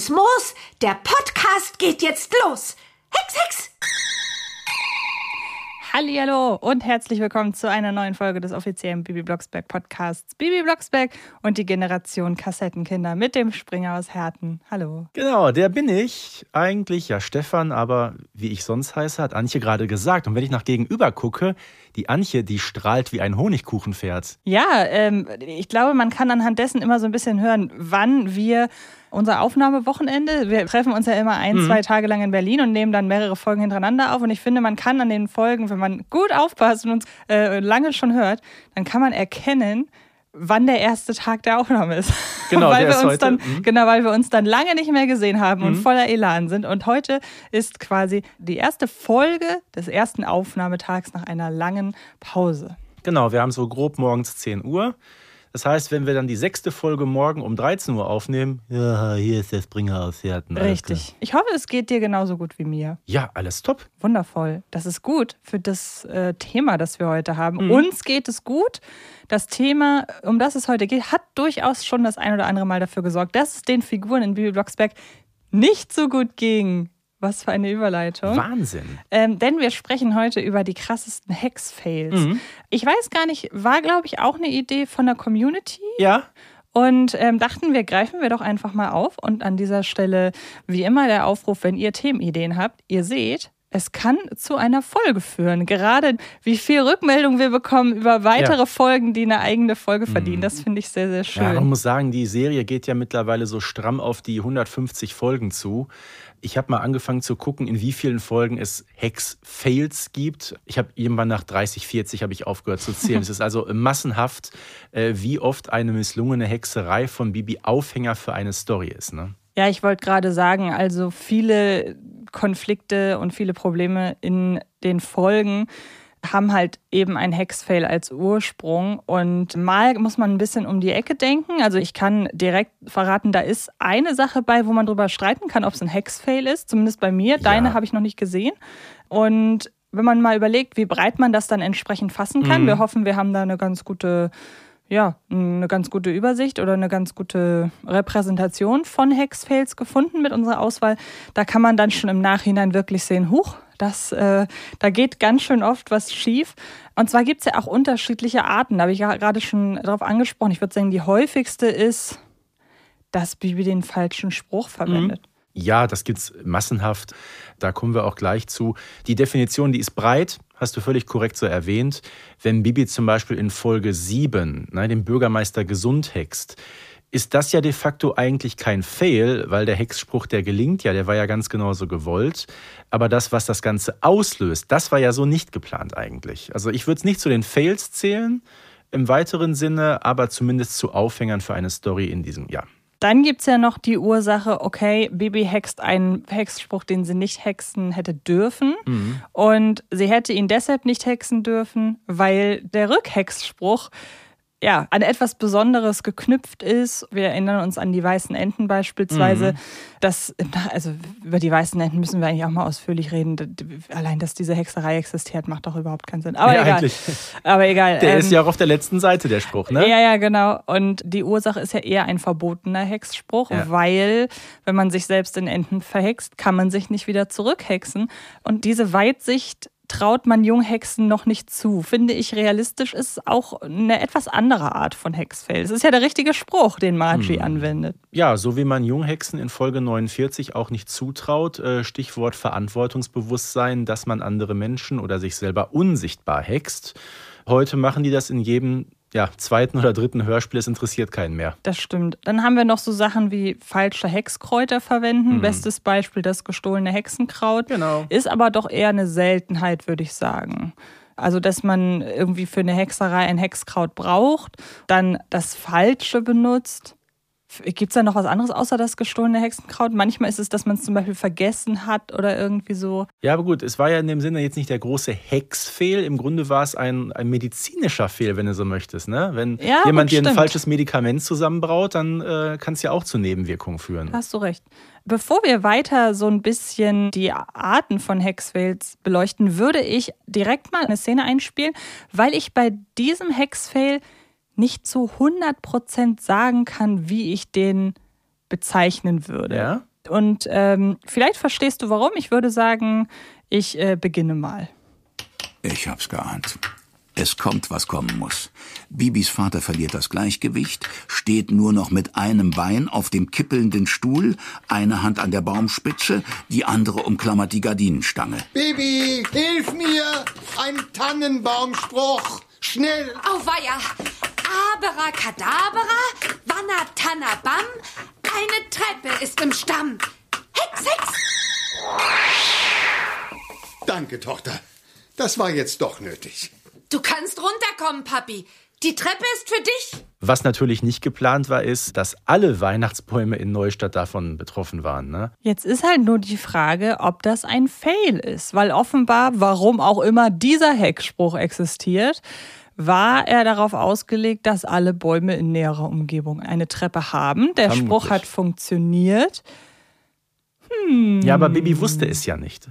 Grünes Moos, der Podcast geht jetzt los. Hex, Hex! Hallo und herzlich willkommen zu einer neuen Folge des offiziellen Bibi Blocksberg Podcasts. Bibi Blocksberg und die Generation Kassettenkinder mit dem Springer aus Herten. Hallo. Genau, der bin ich. Eigentlich ja Stefan, aber wie ich sonst heiße, hat Antje gerade gesagt. Und wenn ich nach gegenüber gucke, die Antje, die strahlt wie ein Honigkuchenpferd. Ja, ähm, ich glaube, man kann anhand dessen immer so ein bisschen hören, wann wir unser Aufnahmewochenende. Wir treffen uns ja immer ein, mhm. zwei Tage lang in Berlin und nehmen dann mehrere Folgen hintereinander auf. Und ich finde, man kann an den Folgen, wenn man gut aufpasst und uns äh, lange schon hört, dann kann man erkennen, wann der erste Tag der Aufnahme ist. Genau, weil wir uns heute. dann Mhm. genau, weil wir uns dann lange nicht mehr gesehen haben und Mhm. voller Elan sind und heute ist quasi die erste Folge des ersten Aufnahmetags nach einer langen Pause. Genau, wir haben so grob morgens 10 Uhr. Das heißt, wenn wir dann die sechste Folge morgen um 13 Uhr aufnehmen, ja, hier ist der Springer aus Herten. Richtig. Ich hoffe, es geht dir genauso gut wie mir. Ja, alles top. Wundervoll. Das ist gut für das äh, Thema, das wir heute haben. Mhm. Uns geht es gut. Das Thema, um das es heute geht, hat durchaus schon das ein oder andere Mal dafür gesorgt, dass es den Figuren in Bibi Blocksberg nicht so gut ging. Was für eine Überleitung. Wahnsinn. Ähm, denn wir sprechen heute über die krassesten Hex-Fails. Mhm. Ich weiß gar nicht, war, glaube ich, auch eine Idee von der Community. Ja, Und ähm, dachten wir, greifen wir doch einfach mal auf. Und an dieser Stelle, wie immer, der Aufruf, wenn ihr Themenideen habt, ihr seht, es kann zu einer Folge führen. Gerade wie viel Rückmeldung wir bekommen über weitere Ja. Folgen, die eine eigene Folge verdienen. Das finde ich sehr, sehr schön. Ja, man muss sagen, die Serie geht ja mittlerweile so stramm auf die 150 Folgen zu. Ich habe mal angefangen zu gucken, in wie vielen Folgen es Hex-Fails gibt. Ich habe irgendwann nach 30, 40 habe ich aufgehört zu zählen. es ist also massenhaft, äh, wie oft eine misslungene Hexerei von Bibi Aufhänger für eine Story ist. Ne? Ja, ich wollte gerade sagen, also viele Konflikte und viele Probleme in den Folgen haben halt eben ein Hexfail als Ursprung. Und mal muss man ein bisschen um die Ecke denken. Also ich kann direkt verraten, da ist eine Sache bei, wo man drüber streiten kann, ob es ein Hexfail ist. Zumindest bei mir. Deine Ja. habe ich noch nicht gesehen. Und wenn man mal überlegt, wie breit man das dann entsprechend fassen kann, Mhm. wir hoffen, wir haben da eine ganz gute ja, eine ganz gute Übersicht oder eine ganz gute Repräsentation von Hexfails gefunden mit unserer Auswahl. Da kann man dann schon im Nachhinein wirklich sehen, huch, das, äh, da geht ganz schön oft was schief. Und zwar gibt es ja auch unterschiedliche Arten. Da habe ich ja gerade schon darauf angesprochen. Ich würde sagen, die häufigste ist, dass Bibi den falschen Spruch verwendet. Ja, das gibt's massenhaft. Da kommen wir auch gleich zu. Die Definition, die ist breit, hast du völlig korrekt so erwähnt. Wenn Bibi zum Beispiel in Folge 7 ne, den Bürgermeister gesund hext, ist das ja de facto eigentlich kein Fail, weil der Hexspruch, der gelingt ja, der war ja ganz genauso gewollt. Aber das, was das Ganze auslöst, das war ja so nicht geplant eigentlich. Also ich würde es nicht zu den Fails zählen im weiteren Sinne, aber zumindest zu Aufhängern für eine Story in diesem Jahr. Dann gibt es ja noch die Ursache, okay, Bibi hext einen Hexspruch, den sie nicht hexen hätte dürfen. Und sie hätte ihn deshalb nicht hexen dürfen, weil der Rückhexspruch ja, an etwas Besonderes geknüpft ist. Wir erinnern uns an die weißen Enten beispielsweise. Das, also über die weißen Enten müssen wir eigentlich auch mal ausführlich reden. Allein, dass diese Hexerei existiert, macht doch überhaupt keinen Sinn. Aber Ja, egal. eigentlich. Aber egal. Der Ähm, ist ja auch auf der letzten Seite, der Spruch, ne? ja, ja, genau. Und die Ursache ist ja eher ein verbotener Hexspruch, Ja. weil wenn man sich selbst in Enten verhext, kann man sich nicht wieder zurückhexen. Und diese Weitsicht traut man Junghexen noch nicht zu. Finde ich realistisch, ist auch eine etwas andere Art von Hexfail. Es ist ja der richtige Spruch, den Margie Hm. anwendet. Ja, so wie man Junghexen in Folge 49 auch nicht zutraut, äh, Stichwort Verantwortungsbewusstsein, dass man andere Menschen oder sich selber unsichtbar hext. Heute machen die das in jedem ja, zweiten oder dritten Hörspiel, es interessiert keinen mehr. Das stimmt. Dann haben wir noch so Sachen wie falsche Hexkräuter verwenden. Mhm. Bestes Beispiel das gestohlene Hexenkraut. Genau. Ist aber doch eher eine Seltenheit, würde ich sagen. Also, dass man irgendwie für eine Hexerei ein Hexkraut braucht, dann das Falsche benutzt. Gibt es da noch was anderes außer das gestohlene Hexenkraut? Manchmal ist es, dass man es zum Beispiel vergessen hat oder irgendwie so. Ja, aber gut, es war ja in dem Sinne jetzt nicht der große Hexfehl. Im Grunde war es ein, ein medizinischer Fehl, wenn du so möchtest. Ne? Wenn Ja, jemand dir ein falsches Medikament zusammenbraut, dann äh, kann es ja auch zu Nebenwirkungen führen. Hast du recht. Bevor wir weiter so ein bisschen die Arten von Hexfails beleuchten, würde ich direkt mal eine Szene einspielen, weil ich bei diesem Hexfail nicht zu 100% sagen kann, wie ich den bezeichnen würde. Ja? Und ähm, vielleicht verstehst du warum. Ich würde sagen, ich äh, beginne mal. Ich hab's geahnt. Es kommt, was kommen muss. Bibis Vater verliert das Gleichgewicht, steht nur noch mit einem Bein auf dem kippelnden Stuhl, eine Hand an der Baumspitze, die andere umklammert die Gardinenstange. Bibi, hilf mir! Ein Tannenbaumspruch! Schnell! Auweia! Abracadabra, Wanna Tanna Bam, eine Treppe ist im Stamm. Hex, Hex! Danke, Tochter. Das war jetzt doch nötig. Du kannst runterkommen, Papi. Die Treppe ist für dich. Was natürlich nicht geplant war, ist, dass alle Weihnachtsbäume in Neustadt davon betroffen waren. Ne? Jetzt ist halt nur die Frage, ob das ein Fail ist, weil offenbar, warum auch immer dieser Hexspruch existiert, war er darauf ausgelegt, dass alle Bäume in näherer Umgebung eine Treppe haben. Der Vermutlich. Spruch hat funktioniert. Ja, aber Bibi wusste es ja nicht.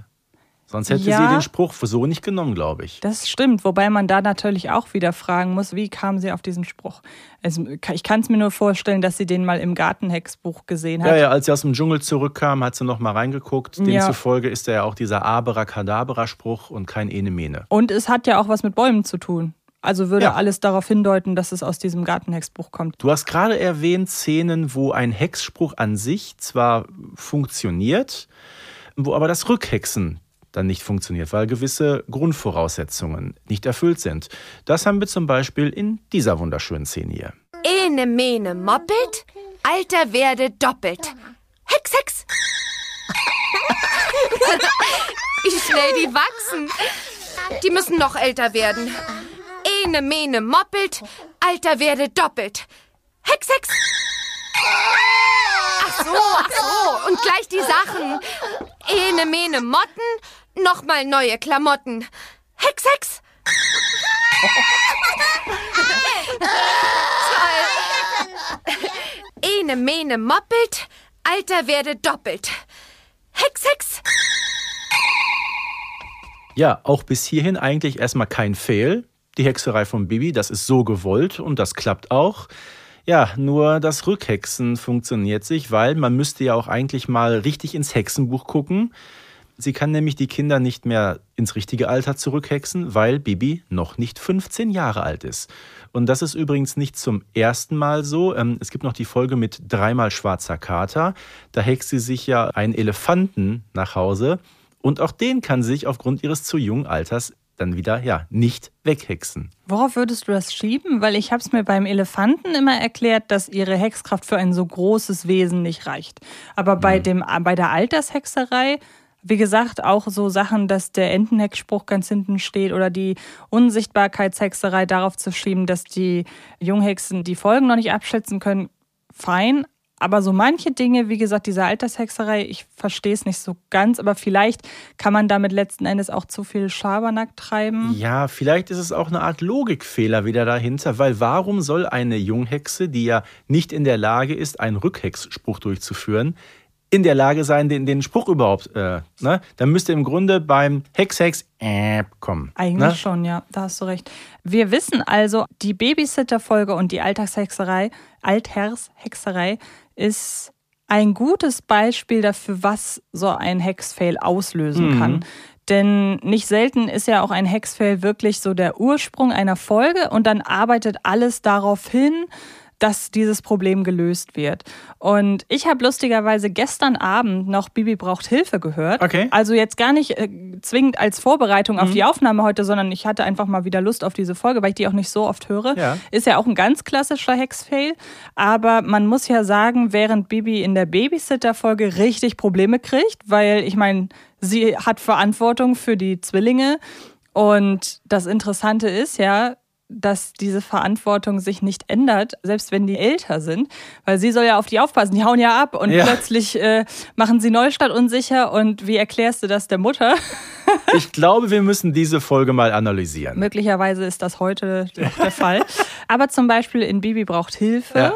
Sonst hätte Ja. sie den Spruch so nicht genommen, glaube ich. Das stimmt, wobei man da natürlich auch wieder fragen muss, wie kam sie auf diesen Spruch? Also, ich kann es mir nur vorstellen, dass sie den mal im Gartenhexbuch gesehen hat. Ja, ja, als sie aus dem Dschungel zurückkam, hat sie noch mal reingeguckt. Ja. Demzufolge ist er ja auch dieser Abracadabra-Spruch und kein Enemene. Und es hat ja auch was mit Bäumen zu tun. Also würde Ja. alles darauf hindeuten, dass es aus diesem Gartenhexbuch kommt. Du hast gerade erwähnt Szenen, wo ein Hexspruch an sich zwar funktioniert, wo aber das Rückhexen dann nicht funktioniert, weil gewisse Grundvoraussetzungen nicht erfüllt sind. Das haben wir zum Beispiel in dieser wunderschönen Szene hier. Ene Mene moppelt, Alter werde doppelt. Hex, Hex! Wie schnell die wachsen. Die müssen noch älter werden. Ene Mene moppelt, Alter werde doppelt. Hex, Hex! Ach so, ach so. Und gleich die Sachen. Ene Mene Motten, nochmal neue Klamotten. Hex, Hex! Ene Mene moppelt, Alter werde doppelt. Hex, Hex! Ja, auch bis hierhin eigentlich erstmal kein Fail. Die Hexerei von Bibi, das ist so gewollt und das klappt auch. Ja, nur das Rückhexen funktioniert sich, weil man müsste ja auch eigentlich mal richtig ins Hexenbuch gucken. Sie kann nämlich die Kinder nicht mehr ins richtige Alter zurückhexen, weil Bibi noch nicht 15 Jahre alt ist. Und das ist übrigens nicht zum ersten Mal so. Ähm, Es gibt noch die Folge mit dreimal schwarzer Kater. Da hext sie sich ja einen Elefanten nach Hause. Und auch den kann sich aufgrund ihres zu jungen Alters dann wieder ja nicht weghexen. Worauf würdest du das schieben? Weil ich habe es mir beim Elefanten immer erklärt, dass ihre Hexkraft für ein so großes Wesen nicht reicht. Aber bei, dem, bei der Altershexerei, wie gesagt, auch so Sachen, dass der Entenhexspruch ganz hinten steht oder die Unsichtbarkeitshexerei darauf zu schieben, dass die Junghexen die Folgen noch nicht abschätzen können, fein. Aber so manche Dinge, wie gesagt, diese Altershexerei, ich verstehe es nicht so ganz, aber vielleicht kann man damit letzten Endes auch zu viel Schabernack treiben. Ja, vielleicht ist es auch eine Art Logikfehler wieder dahinter, weil warum soll eine Junghexe, die ja nicht in der Lage ist, einen Rückhexspruch durchzuführen, in der Lage sein, den, den Spruch überhaupt, äh, ne? Dann müsste im Grunde beim Hex, Hex, äh, kommen. Eigentlich ne? schon, ja, da hast du recht. Wir wissen also, die Babysitter-Folge und die Alltagshexerei, Althers-Hexerei ist ein gutes Beispiel dafür, was so ein Hexfail auslösen kann. Denn nicht selten ist ja auch ein Hexfail wirklich so der Ursprung einer Folge und dann arbeitet alles darauf hin, dass dieses Problem gelöst wird. Und ich habe lustigerweise gestern Abend noch Bibi braucht Hilfe gehört. Okay. Also jetzt gar nicht äh, zwingend als Vorbereitung auf die Aufnahme heute, sondern ich hatte einfach mal wieder Lust auf diese Folge, weil ich die auch nicht so oft höre. Ja. Ist ja auch ein ganz klassischer Hexfail. Aber man muss ja sagen, während Bibi in der Babysitter-Folge richtig Probleme kriegt, weil ich meine, sie hat Verantwortung für die Zwillinge. Und das Interessante ist ja, dass diese Verantwortung sich nicht ändert, selbst wenn die älter sind, weil sie soll ja auf die aufpassen, die hauen ja ab und Ja. plötzlich äh, machen sie Neustadt unsicher und wie erklärst du das der Mutter? Ich glaube, wir müssen diese Folge mal analysieren. Möglicherweise ist das heute noch der Fall. Aber zum Beispiel in Bibi braucht Hilfe. Ja.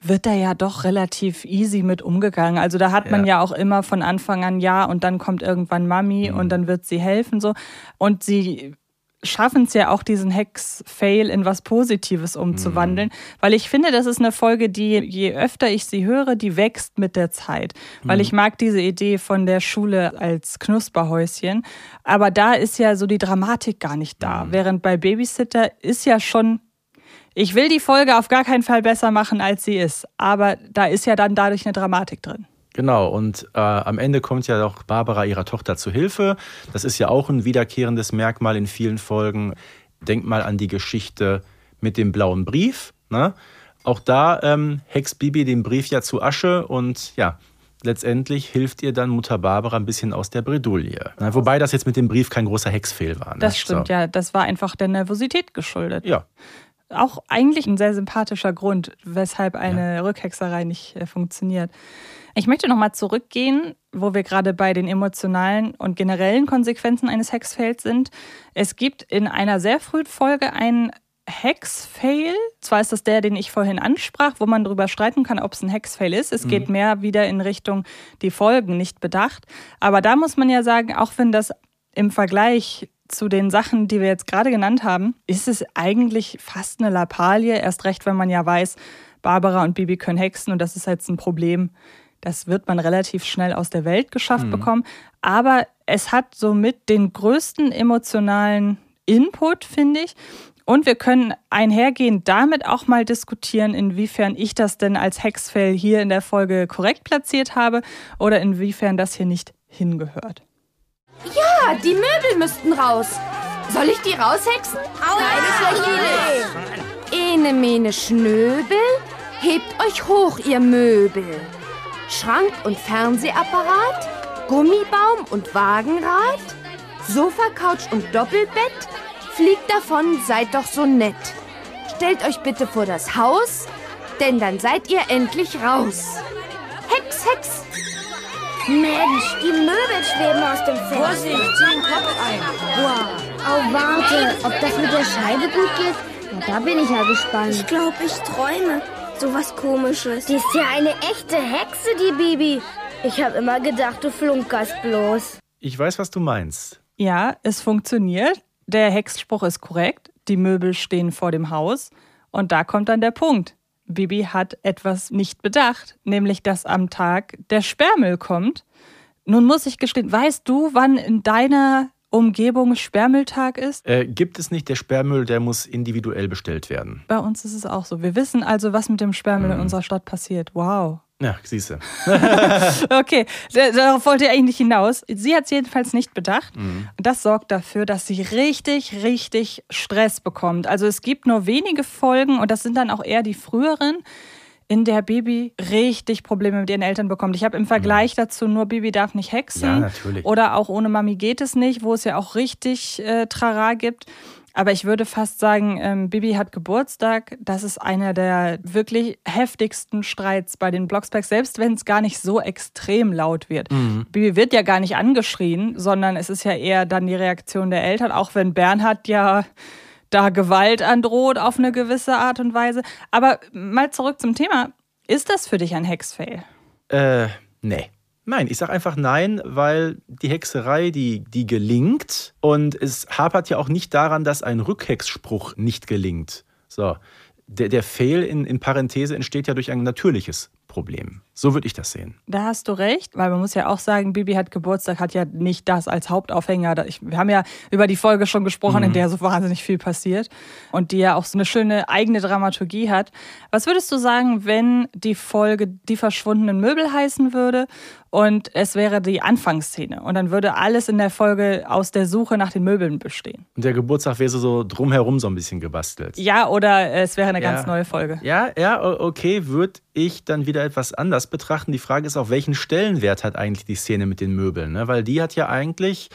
Wird da ja doch relativ easy mit umgegangen. Also da hat man Ja. ja auch immer von Anfang an ja und dann kommt irgendwann Mami Mhm. und dann wird sie helfen so. Und sie schaffen es ja auch, diesen Hex-Fail in was Positives umzuwandeln. Mhm. Weil ich finde, das ist eine Folge, die, je öfter ich sie höre, die wächst mit der Zeit. Weil mhm. ich mag diese Idee von der Schule als Knusperhäuschen. Aber da ist ja so die Dramatik gar nicht da. Mhm. Während bei Babysitter ist ja schon ich will die Folge auf gar keinen Fall besser machen, als sie ist. Aber da ist ja dann dadurch eine Dramatik drin. Genau, und äh, am Ende kommt ja auch Barbara ihrer Tochter zu Hilfe. Das ist ja auch ein wiederkehrendes Merkmal in vielen Folgen. Denk mal an die Geschichte mit dem blauen Brief. Ne? Auch da ähm, hext Bibi den Brief ja zu Asche und ja, letztendlich hilft ihr dann Mutter Barbara ein bisschen aus der Bredouille. Na, wobei das jetzt mit dem Brief kein großer Hexfehl war. Ne? Das stimmt, so. ja. Das war einfach der Nervosität geschuldet. Ja auch eigentlich ein sehr sympathischer Grund, weshalb eine ja. Rückhexerei nicht äh, funktioniert. Ich möchte nochmal zurückgehen, wo wir gerade bei den emotionalen und generellen Konsequenzen eines Hexfails sind. Es gibt in einer sehr frühen Folge einen Hexfail. Zwar ist das der, den ich vorhin ansprach, wo man darüber streiten kann, ob es ein Hexfail ist. Es mhm. geht mehr wieder in Richtung die Folgen nicht bedacht. Aber da muss man ja sagen, auch wenn das im Vergleich zu den Sachen, die wir jetzt gerade genannt haben, ist es eigentlich fast eine Lappalie, erst recht, wenn man ja weiß, Barbara und Bibi können hexen und das ist jetzt ein Problem. Das wird man relativ schnell aus der Welt geschafft mhm. bekommen. Aber es hat somit den größten emotionalen Input, finde ich. Und wir können einhergehend damit auch mal diskutieren, inwiefern ich das denn als Hexfell hier in der Folge korrekt platziert habe oder inwiefern das hier nicht hingehört. Ja, die Möbel müssten raus. Soll ich die raushexen? Keine schlechte Idee. Ene mene Schnöbel, hebt euch hoch, ihr Möbel. Schrank und Fernsehapparat, Gummibaum und Wagenrad, Sofa, Couch und Doppelbett, fliegt davon, seid doch so nett. Stellt euch bitte vor das Haus, denn dann seid ihr endlich raus. Hex, Hex, Mensch, die Möbel schweben aus dem Fenster. Vorsicht, zieh den Kopf ein. Wow. Oh, warte, ob das mit der Scheibe gut geht? Na, da bin ich ja gespannt. Ich glaube, ich träume. So was Komisches. Die ist ja eine echte Hexe, die Bibi. Ich habe immer gedacht, du flunkerst bloß. Ich weiß, was du meinst. Ja, es funktioniert. Der Hexspruch ist korrekt. Die Möbel stehen vor dem Haus. Und da kommt dann der Punkt. Bibi hat etwas nicht bedacht, nämlich dass am Tag der Sperrmüll kommt. Nun muss ich gestehen, weißt du, wann in deiner Umgebung Sperrmülltag ist? Äh, gibt es nicht. Der Sperrmüll, der muss individuell bestellt werden. Bei uns ist es auch so. Wir wissen also, was mit dem Sperrmüll mhm. in unserer Stadt passiert. Wow. Ja, siehst du. okay, darauf wollte ihr eigentlich hinaus. Sie hat es jedenfalls nicht bedacht. Mhm. Das sorgt dafür, dass sie richtig, richtig Stress bekommt. Also es gibt nur wenige Folgen und das sind dann auch eher die früheren, in der Bibi richtig Probleme mit ihren Eltern bekommt. Ich habe im Vergleich mhm. dazu nur Bibi darf nicht hexen. Ja, natürlich. Oder auch ohne Mami geht es nicht, wo es ja auch richtig äh, Trara gibt. Aber ich würde fast sagen, ähm, Bibi hat Geburtstag. Das ist einer der wirklich heftigsten Streits bei den Blocksbergs, selbst wenn es gar nicht so extrem laut wird. Mhm. Bibi wird ja gar nicht angeschrien, sondern es ist ja eher dann die Reaktion der Eltern, auch wenn Bernhard ja da Gewalt androht auf eine gewisse Art und Weise. Aber mal zurück zum Thema. Ist das für dich ein Hexfail? Äh, nee. Nein, ich sage einfach nein, weil die Hexerei, die, die gelingt und es hapert ja auch nicht daran, dass ein Rückhexspruch nicht gelingt. So, der, der Fail in, in Parenthese entsteht ja durch ein natürliches Problem. So würde ich das sehen. Da hast du recht, weil man muss ja auch sagen, Bibi hat Geburtstag, hat ja nicht das als Hauptaufhänger. Wir haben ja über die Folge schon gesprochen, mhm. in der so wahnsinnig viel passiert und die ja auch so eine schöne eigene Dramaturgie hat. Was würdest du sagen, wenn die Folge Die verschwundenen Möbel heißen würde und es wäre die Anfangsszene und dann würde alles in der Folge aus der Suche nach den Möbeln bestehen? Und der Geburtstag wäre so drumherum so ein bisschen gebastelt. Ja, oder es wäre eine ja. ganz neue Folge. Ja, ja, okay, würde ich dann wieder etwas anders betrachten. Die Frage ist auch, welchen Stellenwert hat eigentlich die Szene mit den Möbeln? Ne? Weil die hat ja eigentlich,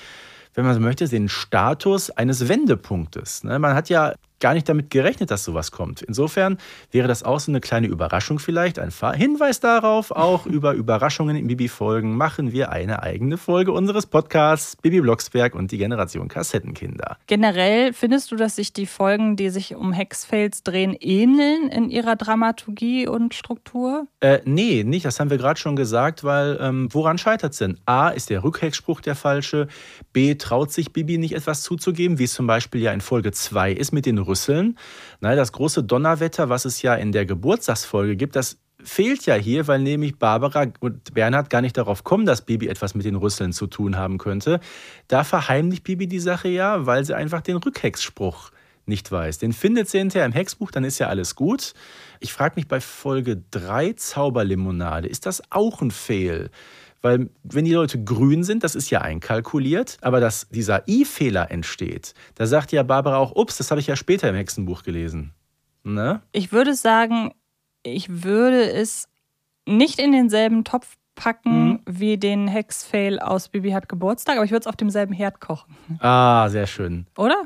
wenn man so möchte, den Status eines Wendepunktes. Ne? Man hat ja gar nicht damit gerechnet, dass sowas kommt. Insofern wäre das auch so eine kleine Überraschung vielleicht. Ein Hinweis darauf, auch über Überraschungen in Bibi-Folgen machen wir eine eigene Folge unseres Podcasts Bibi Blocksberg und die Generation Kassettenkinder. Generell findest du, dass sich die Folgen, die sich um Hexfails drehen, ähneln in ihrer Dramaturgie und Struktur? Äh, nee, nicht. Das haben wir gerade schon gesagt, weil ähm, woran scheitert es denn? A, ist der Rückhexspruch der falsche. B, traut sich Bibi nicht etwas zuzugeben, wie es zum Beispiel ja in Folge 2 ist mit den Rüsseln. Na, das große Donnerwetter, was es ja in der Geburtstagsfolge gibt, das fehlt ja hier, weil nämlich Barbara und Bernhard gar nicht darauf kommen, dass Bibi etwas mit den Rüsseln zu tun haben könnte. Da verheimlicht Bibi die Sache ja, weil sie einfach den Rückhexspruch nicht weiß. Den findet sie hinterher im Hexbuch, dann ist ja alles gut. Ich frage mich bei Folge 3 Zauberlimonade, ist das auch ein Fail? Weil wenn die Leute grün sind, das ist ja einkalkuliert, aber dass dieser I-Fehler entsteht, da sagt ja Barbara auch, ups, das habe ich ja später im Hexenbuch gelesen. Ne? Ich würde sagen, ich würde es nicht in denselben Topf packen mhm. wie den Hexfail aus Bibi hat Geburtstag, aber ich würde es auf demselben Herd kochen. Ah, sehr schön. Oder?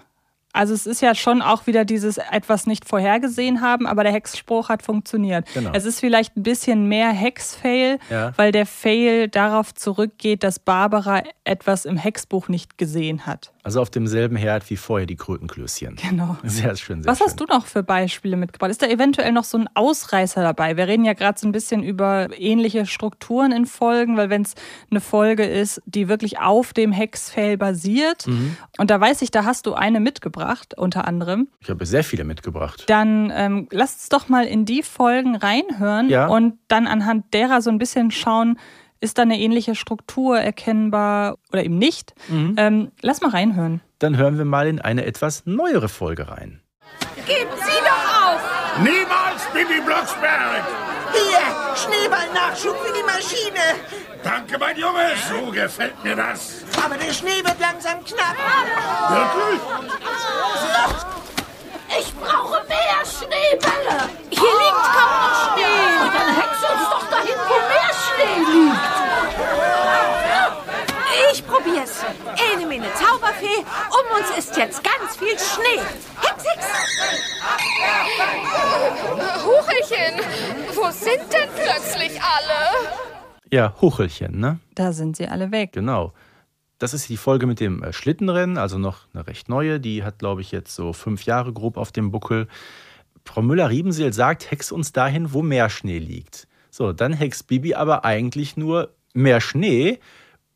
Also es ist ja schon auch wieder dieses etwas nicht vorhergesehen haben, aber der Hexspruch hat funktioniert. Genau. Es ist vielleicht ein bisschen mehr Hex-Fail, ja. weil der Fail darauf zurückgeht, dass Barbara etwas im Hexbuch nicht gesehen hat. Also auf demselben Herd wie vorher die Krötenklößchen. Genau. Sehr schön. Sehr Was schön. hast du noch für Beispiele mitgebracht? Ist da eventuell noch so ein Ausreißer dabei? Wir reden ja gerade so ein bisschen über ähnliche Strukturen in Folgen, weil wenn es eine Folge ist, die wirklich auf dem Hexfail basiert, mhm. und da weiß ich, da hast du eine mitgebracht, unter anderem. Ich habe sehr viele mitgebracht. Dann ähm, lass uns doch mal in die Folgen reinhören ja. und dann anhand derer so ein bisschen schauen, ist da eine ähnliche Struktur erkennbar oder eben nicht? Mhm. Ähm, lass mal reinhören. Dann hören wir mal in eine etwas neuere Folge rein. Geben Sie doch auf! Niemals, Bibi Blocksberg! Hier, Schneeballnachschub für die Maschine. Danke, mein Junge, so gefällt mir das. Aber der Schnee wird langsam knapp. Wirklich? Ich brauche mehr Schneebälle. Hier liegt kaum noch Schnee. Dann hex uns doch dahin, wo mehr Schnee liegt. Ich probier's. Ene Mene Zauberfee, um uns ist jetzt ganz viel Schnee. Hex, hex! Huchelchen, wo sind denn plötzlich alle? Ja, Huchelchen, ne? Da sind sie alle weg. Genau. Das ist die Folge mit dem äh, Schlittenrennen, also noch eine recht neue. Die hat, glaube ich, jetzt so fünf Jahre grob auf dem Buckel. Frau Müller-Riebenseel sagt, hex uns dahin, wo mehr Schnee liegt. So, dann hext Bibi aber eigentlich nur mehr Schnee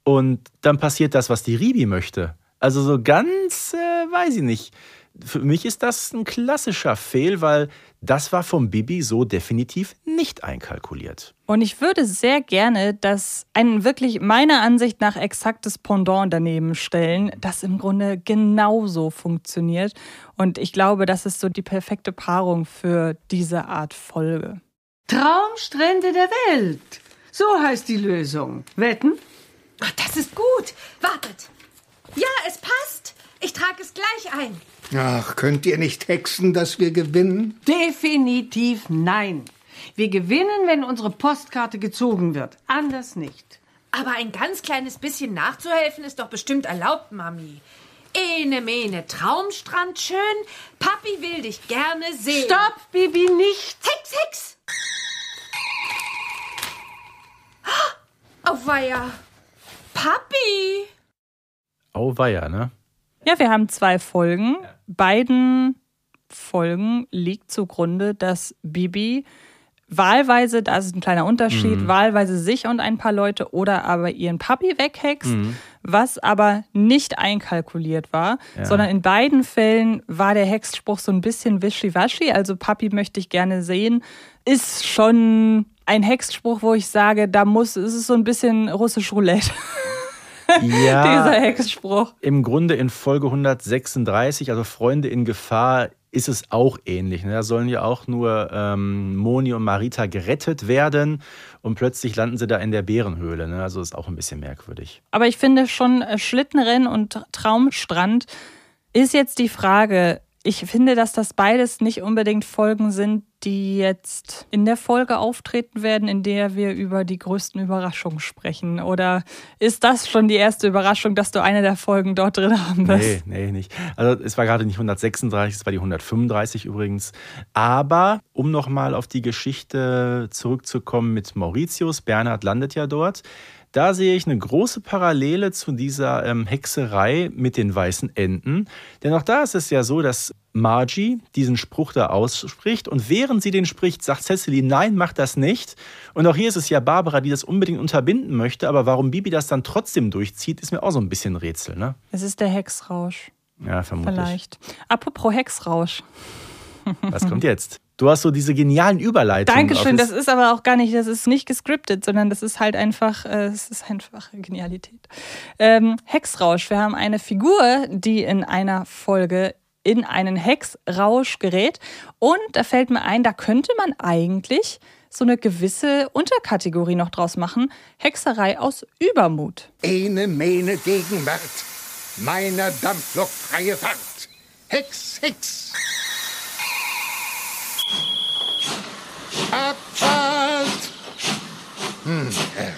und dann passiert das, was die Ribi möchte. Also so ganz, äh, weiß ich nicht. Für mich ist das ein klassischer Fehl, weil das war vom Bibi so definitiv nicht einkalkuliert. Und ich würde sehr gerne das ein wirklich meiner Ansicht nach exaktes Pendant daneben stellen, das im Grunde genauso funktioniert. Und ich glaube, das ist so die perfekte Paarung für diese Art Folge. Traumstrände der Welt. So heißt die Lösung. Wetten? Ach, das ist gut. Wartet. Ja, es passt. Ich trage es gleich ein. Ach, könnt ihr nicht hexen, dass wir gewinnen? Definitiv nein. Wir gewinnen, wenn unsere Postkarte gezogen wird. Anders nicht. Aber ein ganz kleines bisschen nachzuhelfen ist doch bestimmt erlaubt, Mami. Ene mene Traumstrand schön. Papi will dich gerne sehen. Stopp, Bibi, nicht. Hex, Hex. Auweia. Papi! Auweia, ne? Ja, wir haben zwei Folgen. Beiden Folgen liegt zugrunde, dass Bibi wahlweise, da ist ein kleiner Unterschied, mhm. wahlweise sich und ein paar Leute oder aber ihren Papi weghext, mhm. was aber nicht einkalkuliert war, ja. sondern in beiden Fällen war der Hexspruch so ein bisschen wischiwaschi, also Papi möchte ich gerne sehen, ist schon ein Hexspruch, wo ich sage, da muss, es ist so ein bisschen russisch Roulette. Ja, dieser Hexspruch. Im Grunde in Folge 136, also Freunde in Gefahr, ist es auch ähnlich. Ne? Da sollen ja auch nur ähm, Moni und Marita gerettet werden und plötzlich landen sie da in der Bärenhöhle. Ne? Also ist auch ein bisschen merkwürdig. Aber ich finde schon äh, Schlittenrennen und Traumstrand ist jetzt die Frage. Ich finde, dass das beides nicht unbedingt Folgen sind, die jetzt in der Folge auftreten werden, in der wir über die größten Überraschungen sprechen? Oder ist das schon die erste Überraschung, dass du eine der Folgen dort drin haben wirst? Nee, nee, nicht. Also es war gerade nicht 136, es war die 135 übrigens. Aber um nochmal auf die Geschichte zurückzukommen mit Mauritius, Bernhard landet ja dort. Da sehe ich eine große Parallele zu dieser ähm, Hexerei mit den weißen Enten. Denn auch da ist es ja so, dass Margie diesen Spruch da ausspricht und während sie den spricht, sagt Cecily, nein, mach das nicht. Und auch hier ist es ja Barbara, die das unbedingt unterbinden möchte, aber warum Bibi das dann trotzdem durchzieht, ist mir auch so ein bisschen Rätsel. Ne? Es ist der Hexrausch. Ja, vermutlich. Vielleicht. Apropos Hexrausch. Was kommt jetzt? Du hast so diese genialen Überleitungen. Dankeschön, das ist aber auch gar nicht, das ist nicht gescriptet, sondern das ist halt einfach, äh, es ist einfach Genialität. Ähm, Hexrausch, wir haben eine Figur, die in einer Folge in einen Hexrausch gerät und da fällt mir ein, da könnte man eigentlich so eine gewisse Unterkategorie noch draus machen. Hexerei aus Übermut. Eine Mähne Gegenwart, meiner Dampflok freie Fahrt. Hex, Hex. Abfahrt! Hm, Herr.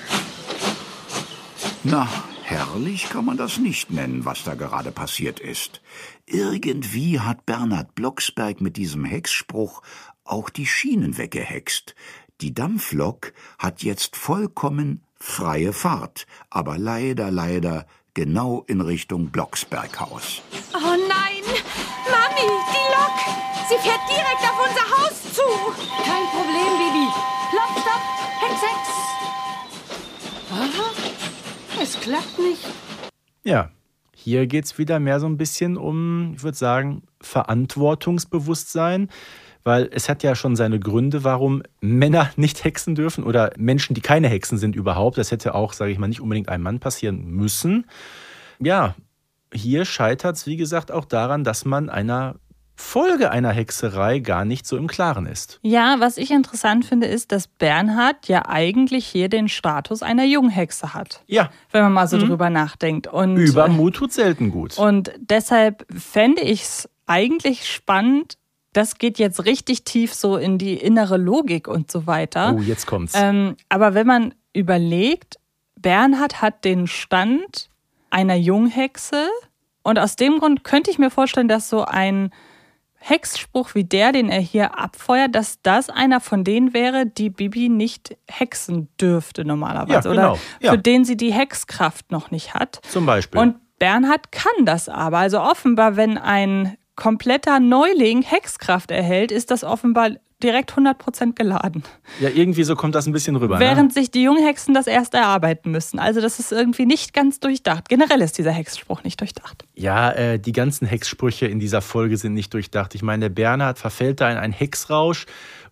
Na, herrlich kann man das nicht nennen, was da gerade passiert ist. Irgendwie hat Bernhard Blocksberg mit diesem Hexspruch auch die Schienen weggehext. Die Dampflok hat jetzt vollkommen freie Fahrt, aber leider, leider genau in Richtung Blocksberghaus. Oh nein! Mami, die Lok! Sie fährt direkt auf unser Haus zu! Kein Problem, Bibi. Plopp, stopp, Hex, Hex. Aha, es klappt nicht. Ja, hier geht es wieder mehr so ein bisschen um, ich würde sagen, Verantwortungsbewusstsein. Weil es hat ja schon seine Gründe, warum Männer nicht hexen dürfen oder Menschen, die keine Hexen sind überhaupt. Das hätte auch, sage ich mal, nicht unbedingt einem Mann passieren müssen. Ja, hier scheitert es, wie gesagt, auch daran, dass man einer Folge einer Hexerei gar nicht so im Klaren ist. Ja, was ich interessant finde, ist, dass Bernhard ja eigentlich hier den Status einer Junghexe hat. Ja. Wenn man mal so Mhm. drüber nachdenkt. Und, Übermut tut selten gut. Und deshalb fände ich es eigentlich spannend, das geht jetzt richtig tief so in die innere Logik und so weiter. Oh, jetzt kommt's. Ähm, aber wenn man überlegt, Bernhard hat den Stand einer Junghexe und aus dem Grund könnte ich mir vorstellen, dass so ein Hexspruch wie der, den er hier abfeuert, dass das einer von denen wäre, die Bibi nicht hexen dürfte normalerweise. Ja, genau. Oder Ja. für den sie die Hexkraft noch nicht hat. Zum Beispiel. Und Bernhard kann das aber. Also offenbar, wenn ein kompletter Neuling Hexkraft erhält, ist das offenbar direkt 100% geladen. ja, irgendwie so kommt das ein bisschen rüber. ne? Während sich die Junghexen das erst erarbeiten müssen. Also das ist irgendwie nicht ganz durchdacht. Generell ist dieser Hexspruch nicht durchdacht. Ja, äh, die ganzen Hexsprüche in dieser Folge sind nicht durchdacht. Ich meine, der Bernhard verfällt da in einen Hexrausch.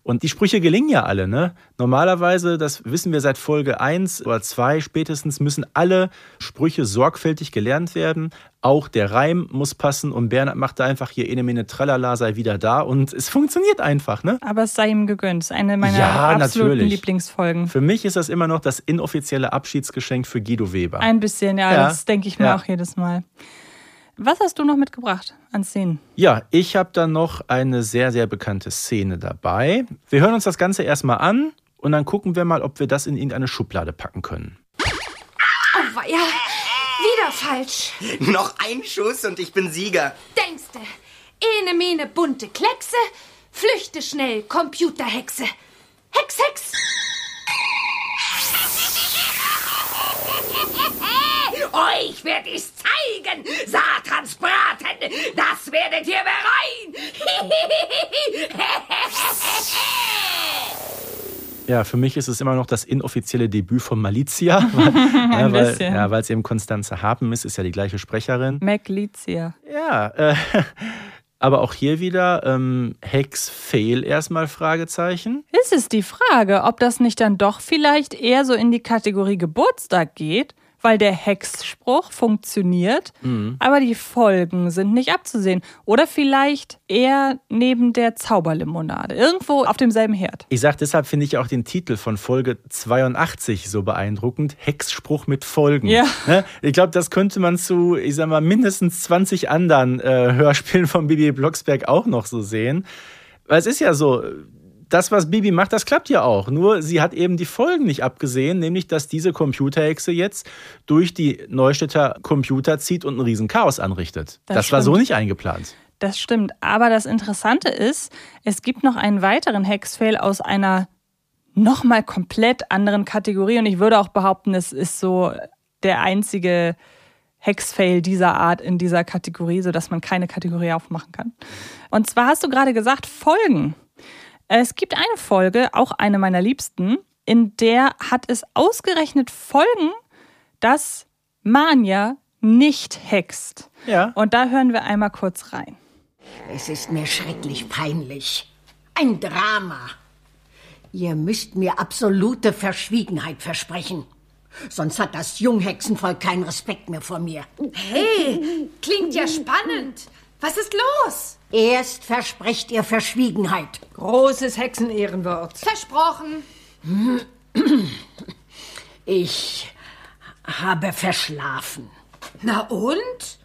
Und die Sprüche gelingen ja alle, ne? Normalerweise, das wissen wir seit Folge 1 oder 2 spätestens, müssen alle Sprüche sorgfältig gelernt werden. Auch der Reim muss passen und Bernhard macht da einfach hier Ene Mene Tralala sei wieder da und es funktioniert einfach, ne? Aber es sei ihm gegönnt. Es ist eine meiner Ja, absoluten natürlich. Lieblingsfolgen. Für mich ist das immer noch das inoffizielle Abschiedsgeschenk für Guido Weber. Ein bisschen, ja, Ja. das denke ich mir Ja. auch jedes Mal. Was hast du noch mitgebracht an Szenen? Ja, ich habe dann noch eine sehr, sehr bekannte Szene dabei. Wir hören uns das Ganze erstmal an und dann gucken wir mal, ob wir das in irgendeine Schublade packen können. Oh, weia. Wieder falsch. Noch ein Schuss und ich bin Sieger. Denkste. Ene Mene bunte Kleckse. Flüchte schnell, Computerhexe. Hex, Hex. Euch werde ich's Ja, für mich ist es immer noch das inoffizielle Debüt von Malizia. weil, ja, weil, ja, weil es eben Konstanze Harpen ist, ist ja die gleiche Sprecherin. MacLizia. Ja, äh, aber auch hier wieder ähm, Hex Fail erstmal Fragezeichen. Ist es die Frage, ob das nicht dann doch vielleicht eher so in die Kategorie Geburtstag geht, weil der Hexspruch funktioniert, Mhm. aber die Folgen sind nicht abzusehen. Oder vielleicht eher neben der Zauberlimonade, irgendwo auf demselben Herd. Ich sag deshalb finde ich auch den Titel von Folge 82 so beeindruckend. Hexspruch mit Folgen. Ja. Ne? Ich glaube, das könnte man zu, ich sag mal, mindestens 20 anderen äh, Hörspielen von Bibi Blocksberg auch noch so sehen. Weil es ist ja so, das, was Bibi macht, das klappt ja auch. Nur sie hat eben die Folgen nicht abgesehen, nämlich, dass diese Computerhexe jetzt durch die Neustädter Computer zieht und ein Riesenchaos anrichtet. Das, Das war so nicht eingeplant. Das stimmt. Aber das Interessante ist, es gibt noch einen weiteren Hexfail aus einer nochmal komplett anderen Kategorie. Und ich würde auch behaupten, es ist so der einzige Hexfail dieser Art in dieser Kategorie, sodass man keine Kategorie aufmachen kann. Und zwar hast du gerade gesagt, Folgen. Es gibt eine Folge, auch eine meiner liebsten, in der hat es ausgerechnet Folgen, dass Manja nicht hext. Ja. Und da hören wir einmal kurz rein. Es ist mir schrecklich peinlich. Ein Drama. Ihr müsst mir absolute Verschwiegenheit versprechen. Sonst hat das Junghexenvolk keinen Respekt mehr vor mir. Hey, klingt ja spannend. Was ist los? Erst versprecht ihr Verschwiegenheit. Großes Hexenehrenwort. Versprochen. Ich habe verschlafen. Na und?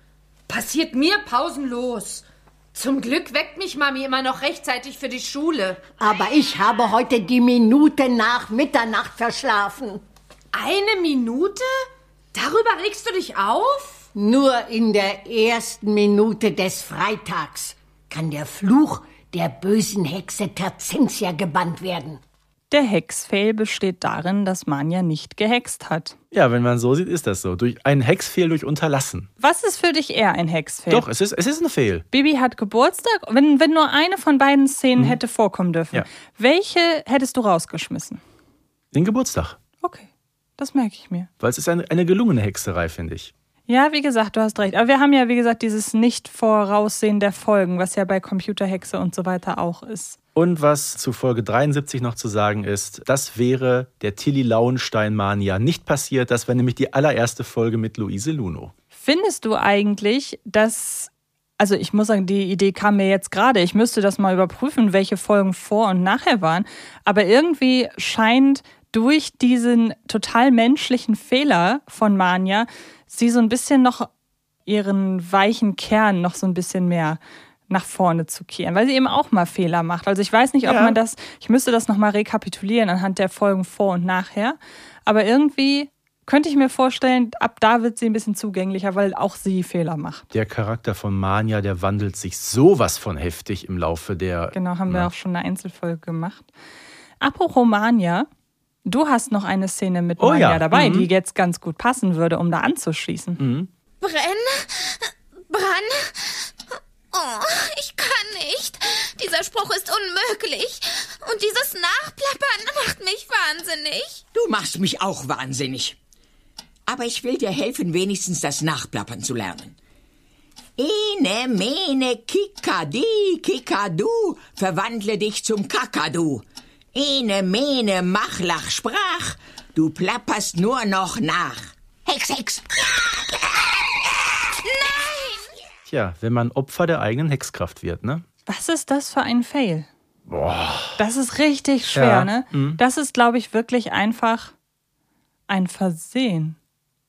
Passiert mir pausenlos. Zum Glück weckt mich Mami immer noch rechtzeitig für die Schule. Aber ich habe heute die Minute nach Mitternacht verschlafen. Eine Minute? Darüber regst du dich auf? Nur in der ersten Minute des Freitags kann der Fluch der bösen Hexe Terzentia gebannt werden. Der Hexfail besteht darin, dass Manja nicht gehext hat. Ja, wenn man so sieht, ist das so. Durch ein Hexfehl durch Unterlassen. Was ist für dich eher ein Hexfail? Doch, es ist, es ist ein Fehl. Bibi hat Geburtstag. Wenn, wenn nur eine von beiden Szenen hätte vorkommen dürfen, Ja. welche hättest du rausgeschmissen? Den Geburtstag. Das merke ich mir. Weil es ist eine, eine gelungene Hexerei, finde ich. Ja, wie gesagt, du hast recht. Aber wir haben ja, wie gesagt, dieses Nicht-Voraussehen der Folgen, was ja bei Computerhexe und so weiter auch ist. Und was zu Folge 73 noch zu sagen ist, das wäre der Tilly Lauenstein-Mania nicht passiert. Das wäre nämlich die allererste Folge mit Luise Luno. Findest du eigentlich, dass, also ich muss sagen, die Idee kam mir jetzt gerade, ich müsste das mal überprüfen, welche Folgen vor und nachher waren, aber irgendwie scheint durch diesen total menschlichen Fehler von Manja sie so ein bisschen noch ihren weichen Kern noch so ein bisschen mehr nach vorne zu kehren, weil sie eben auch mal Fehler macht. Also ich weiß nicht, ob Ja. man das, ich müsste das nochmal rekapitulieren anhand der Folgen vor und nachher, aber irgendwie könnte ich mir vorstellen, ab da wird sie ein bisschen zugänglicher, weil auch sie Fehler macht. Der Charakter von Mania, der wandelt sich sowas von heftig im Laufe der. Genau, haben wir auch schon eine Einzelfolge gemacht. Apropos Manja, du hast noch eine Szene mit Oh Manja ja, dabei, mhm. die jetzt ganz gut passen würde, um da anzuschließen. Mhm. Brenn? Brann? Oh, ich kann nicht. Dieser Spruch ist unmöglich. Und dieses Nachplappern macht mich wahnsinnig. Du machst mich auch wahnsinnig. Aber ich will dir helfen, wenigstens das Nachplappern zu lernen. Ene, mene, kikadi, kikadu, verwandle dich zum Kakadu. Ene, mene, machlach, sprach, du plapperst nur noch nach. Hex, Hex. Tja, wenn man Opfer der eigenen Hexkraft wird, ne? Was ist das für ein Fail? Boah. Das ist richtig schwer, Ja, ne? mhm. Das ist, glaube ich, wirklich einfach ein Versehen.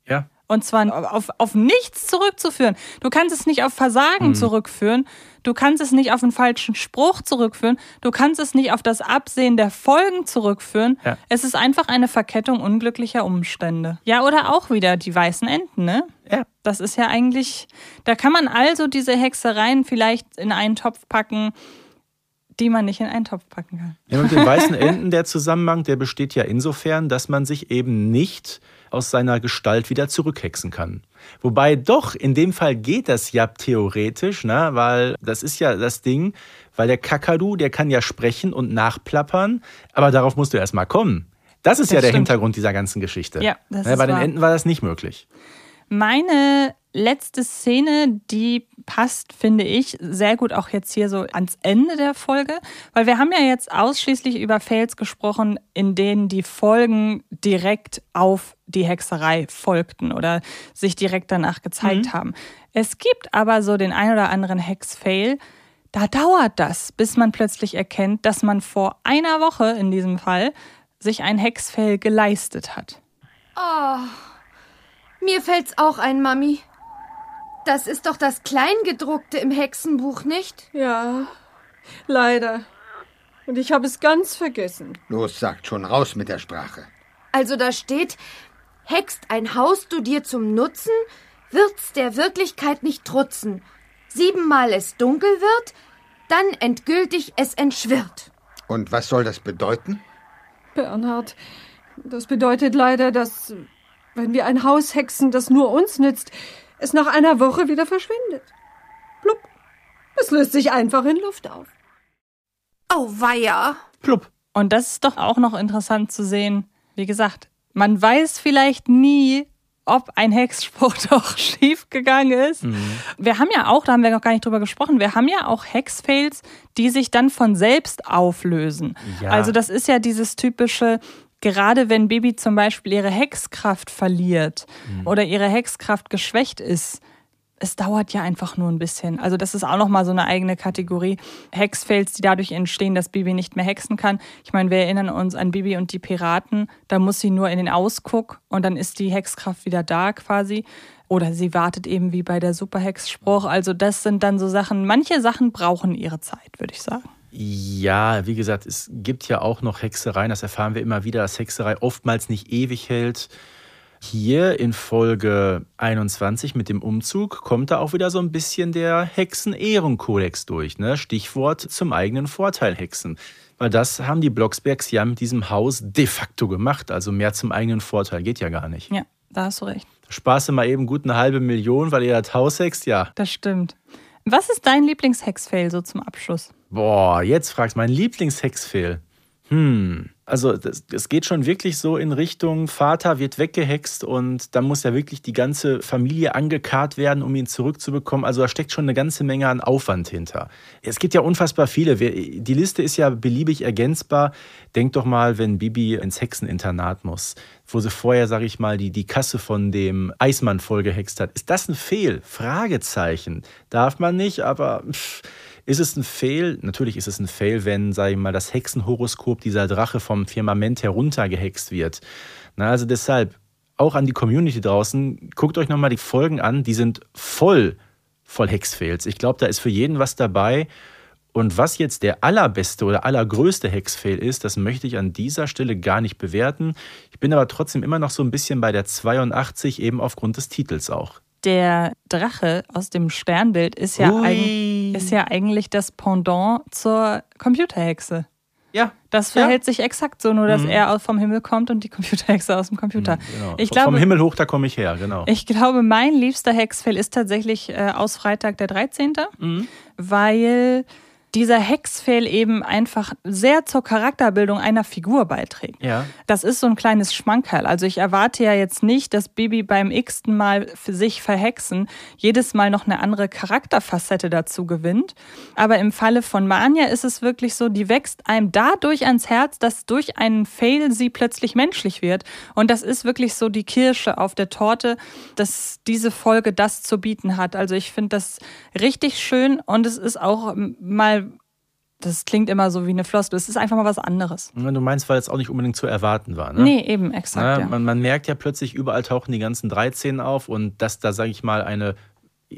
Ja. Und zwar auf, auf nichts zurückzuführen. Du kannst es nicht auf Versagen Mhm. zurückführen. Du kannst es nicht auf einen falschen Spruch zurückführen. Du kannst es nicht auf das Absehen der Folgen zurückführen. Ja. Es ist einfach eine Verkettung unglücklicher Umstände. Ja, oder auch wieder die weißen Enten, ne? Ja. Das ist ja eigentlich, da kann man also diese Hexereien vielleicht in einen Topf packen, die man nicht in einen Topf packen kann. Ja, mit den weißen Enden, der Zusammenhang, der besteht ja insofern, dass man sich eben nicht aus seiner Gestalt wieder zurückhexen kann. Wobei doch, in dem Fall geht das ja theoretisch, ne? weil das ist ja das Ding, weil der Kakadu, der kann ja sprechen und nachplappern, aber darauf musst du erst mal kommen. Das ist Das ja der stimmt. Hintergrund dieser ganzen Geschichte. Ja, das Ne, Bei den wahr. Enten war das nicht möglich. Meine letzte Szene, die passt, finde ich, sehr gut auch jetzt hier so ans Ende der Folge, weil wir haben ja jetzt ausschließlich über Fails gesprochen, in denen die Folgen direkt auf die Hexerei folgten oder sich direkt danach gezeigt haben. Es gibt aber so den ein oder anderen Hex-Fail, da dauert das, bis man plötzlich erkennt, dass man vor einer Woche in diesem Fall sich ein Hexfail geleistet hat. Oh, mir fällt's auch ein, Mami. Das ist doch das Kleingedruckte im Hexenbuch, nicht? Ja, leider. Und ich habe es ganz vergessen. Los, sagt schon raus mit der Sprache. Also da steht, hext ein Haus du dir zum Nutzen, wird's der Wirklichkeit nicht trutzen. Siebenmal es dunkel wird, dann endgültig es entschwirrt. Und was soll das bedeuten? Bernhard, das bedeutet leider, dass, wenn wir ein Haus hexen, das nur uns nützt, es nach einer Woche wieder verschwindet. Plupp. Es löst sich einfach in Luft auf. Oh, weia. Plupp. Und das ist doch auch noch interessant zu sehen. Wie gesagt, man weiß vielleicht nie, ob ein Hexspruch doch schief gegangen ist. Mhm. Wir haben ja auch, da haben wir noch gar nicht drüber gesprochen, wir haben ja auch Hexfails, die sich dann von selbst auflösen. Ja. Also das ist ja dieses typische, gerade wenn Baby zum Beispiel ihre Hexkraft verliert Mhm. oder ihre Hexkraft geschwächt ist, es dauert ja einfach nur ein bisschen. Also das ist auch nochmal so eine eigene Kategorie. Hexfails, die dadurch entstehen, dass Bibi nicht mehr hexen kann. Ich meine, wir erinnern uns an Bibi und die Piraten. Da muss sie nur in den Ausguck und dann ist die Hexkraft wieder da quasi. Oder sie wartet eben wie bei der Superhexspruch. Also das sind dann so Sachen, manche Sachen brauchen ihre Zeit, würde ich sagen. Ja, wie gesagt, es gibt ja auch noch Hexereien, das erfahren wir immer wieder, dass Hexerei oftmals nicht ewig hält. Hier in Folge 21 mit dem Umzug kommt da auch wieder so ein bisschen der Hexen-Ehrenkodex durch. Ne? Stichwort zum eigenen Vorteil Hexen. Weil das haben die Blocksbergs ja mit diesem Haus de facto gemacht. Also mehr zum eigenen Vorteil geht ja gar nicht. Ja, da hast du recht. Du mal eben gut eine halbe Million, weil ihr das Haus hext? Ja. Das stimmt. Was ist dein Lieblingshexfail so zum Abschluss? Boah, jetzt fragst mein Lieblingshexfail. Hm, also das geht schon wirklich so in Richtung Vater wird weggehext und dann muss ja wirklich die ganze Familie angekarrt werden, um ihn zurückzubekommen. Also da steckt schon eine ganze Menge an Aufwand hinter. Es gibt ja unfassbar viele. Die Liste ist ja beliebig ergänzbar. Denk doch mal, wenn Bibi ins Hexeninternat muss, wo sie vorher, sag ich mal, die, die Kasse von dem Eismann vollgehext hat. Ist das ein Fehl? Fragezeichen. Darf man nicht, aber pff, ist es ein Fail? Natürlich ist es ein Fail, wenn, sag ich mal, das Hexenhoroskop dieser Drache vom Firmament heruntergehext wird. Na, also deshalb, auch an die Community draußen, guckt euch nochmal die Folgen an, die sind voll, voll Hexfails. Ich glaube, da ist für jeden was dabei. Und was jetzt der allerbeste oder allergrößte Hexfail ist, das möchte ich an dieser Stelle gar nicht bewerten. Ich bin aber trotzdem immer noch so ein bisschen bei der 82, eben aufgrund des Titels auch. Der Drache aus dem Sternbild ist ja, eig ist ja eigentlich das Pendant zur Computerhexe. Ja. Das verhält sich exakt so, nur dass Mhm. er aus- vom Himmel kommt und die Computerhexe aus dem Computer. Genau. Ich Vom glaube, Himmel hoch, da komme ich her, genau. ich glaube, mein liebster Hexfail ist tatsächlich äh, aus Freitag der 13., Mhm. weil dieser Hexfail eben einfach sehr zur Charakterbildung einer Figur beiträgt. Ja. Das ist so ein kleines Schmankerl. Also ich erwarte ja jetzt nicht, dass Bibi beim x-ten Mal für sich verhexen jedes Mal noch eine andere Charakterfacette dazu gewinnt. Aber im Falle von Manja ist es wirklich so, die wächst einem dadurch ans Herz, dass durch einen Fail sie plötzlich menschlich wird. Und das ist wirklich so die Kirsche auf der Torte, dass diese Folge das zu bieten hat. Also ich finde das richtig schön und es ist auch mal das klingt immer so wie eine Floskel. Es ist einfach mal was anderes. Ja, Du meinst, weil es auch nicht unbedingt zu erwarten war, ne? Nee, eben, exakt. Na, ja. man, man merkt ja plötzlich, überall tauchen die ganzen 13 auf und dass da, sage ich mal, eine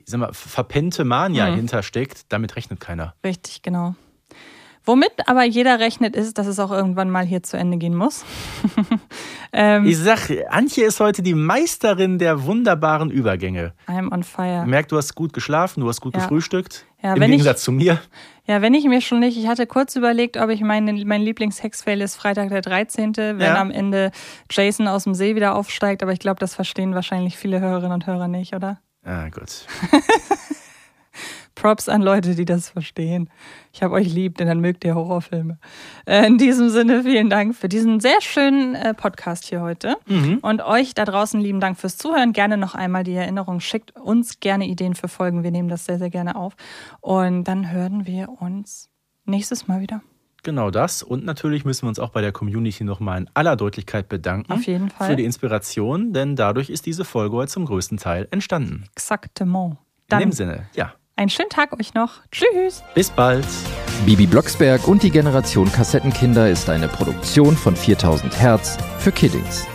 sag mal, verpennte Mania Mhm. hintersteckt, damit rechnet keiner. Richtig, genau. Womit aber jeder rechnet, ist, dass es auch irgendwann mal hier zu Ende gehen muss. ähm, Ich sag, Antje ist heute die Meisterin der wunderbaren Übergänge. I'm on fire. Merkt, du hast gut geschlafen, du hast gut Ja. gefrühstückt. Ja, Im wenn ich- Gegensatz zu mir. Ja, wenn ich mir schon nicht, ich hatte kurz überlegt, ob ich meine, mein Lieblingshexfail ist Freitag der 13., wenn Ja. am Ende Jason aus dem See wieder aufsteigt, aber ich glaube, das verstehen wahrscheinlich viele Hörerinnen und Hörer nicht, oder? Ah, gut. Props an Leute, die das verstehen. Ich habe euch lieb, denn dann mögt ihr Horrorfilme. Äh, in diesem Sinne, vielen Dank für diesen sehr schönen äh, Podcast hier heute. Mhm. Und euch da draußen lieben Dank fürs Zuhören. Gerne noch einmal die Erinnerung. Schickt uns gerne Ideen für Folgen. Wir nehmen das sehr, sehr gerne auf. Und dann hören wir uns nächstes Mal wieder. Genau das. Und natürlich müssen wir uns auch bei der Community nochmal in aller Deutlichkeit bedanken. Auf jeden Fall. Für die Inspiration, denn dadurch ist diese Folge heute zum größten Teil entstanden. Exactement. In Dann dem Sinne, ja. Einen schönen Tag euch noch. Tschüss. Bis bald. Bibi Blocksberg und die Generation Kassettenkinder ist eine Produktion von 4000 Hertz für Kiddings.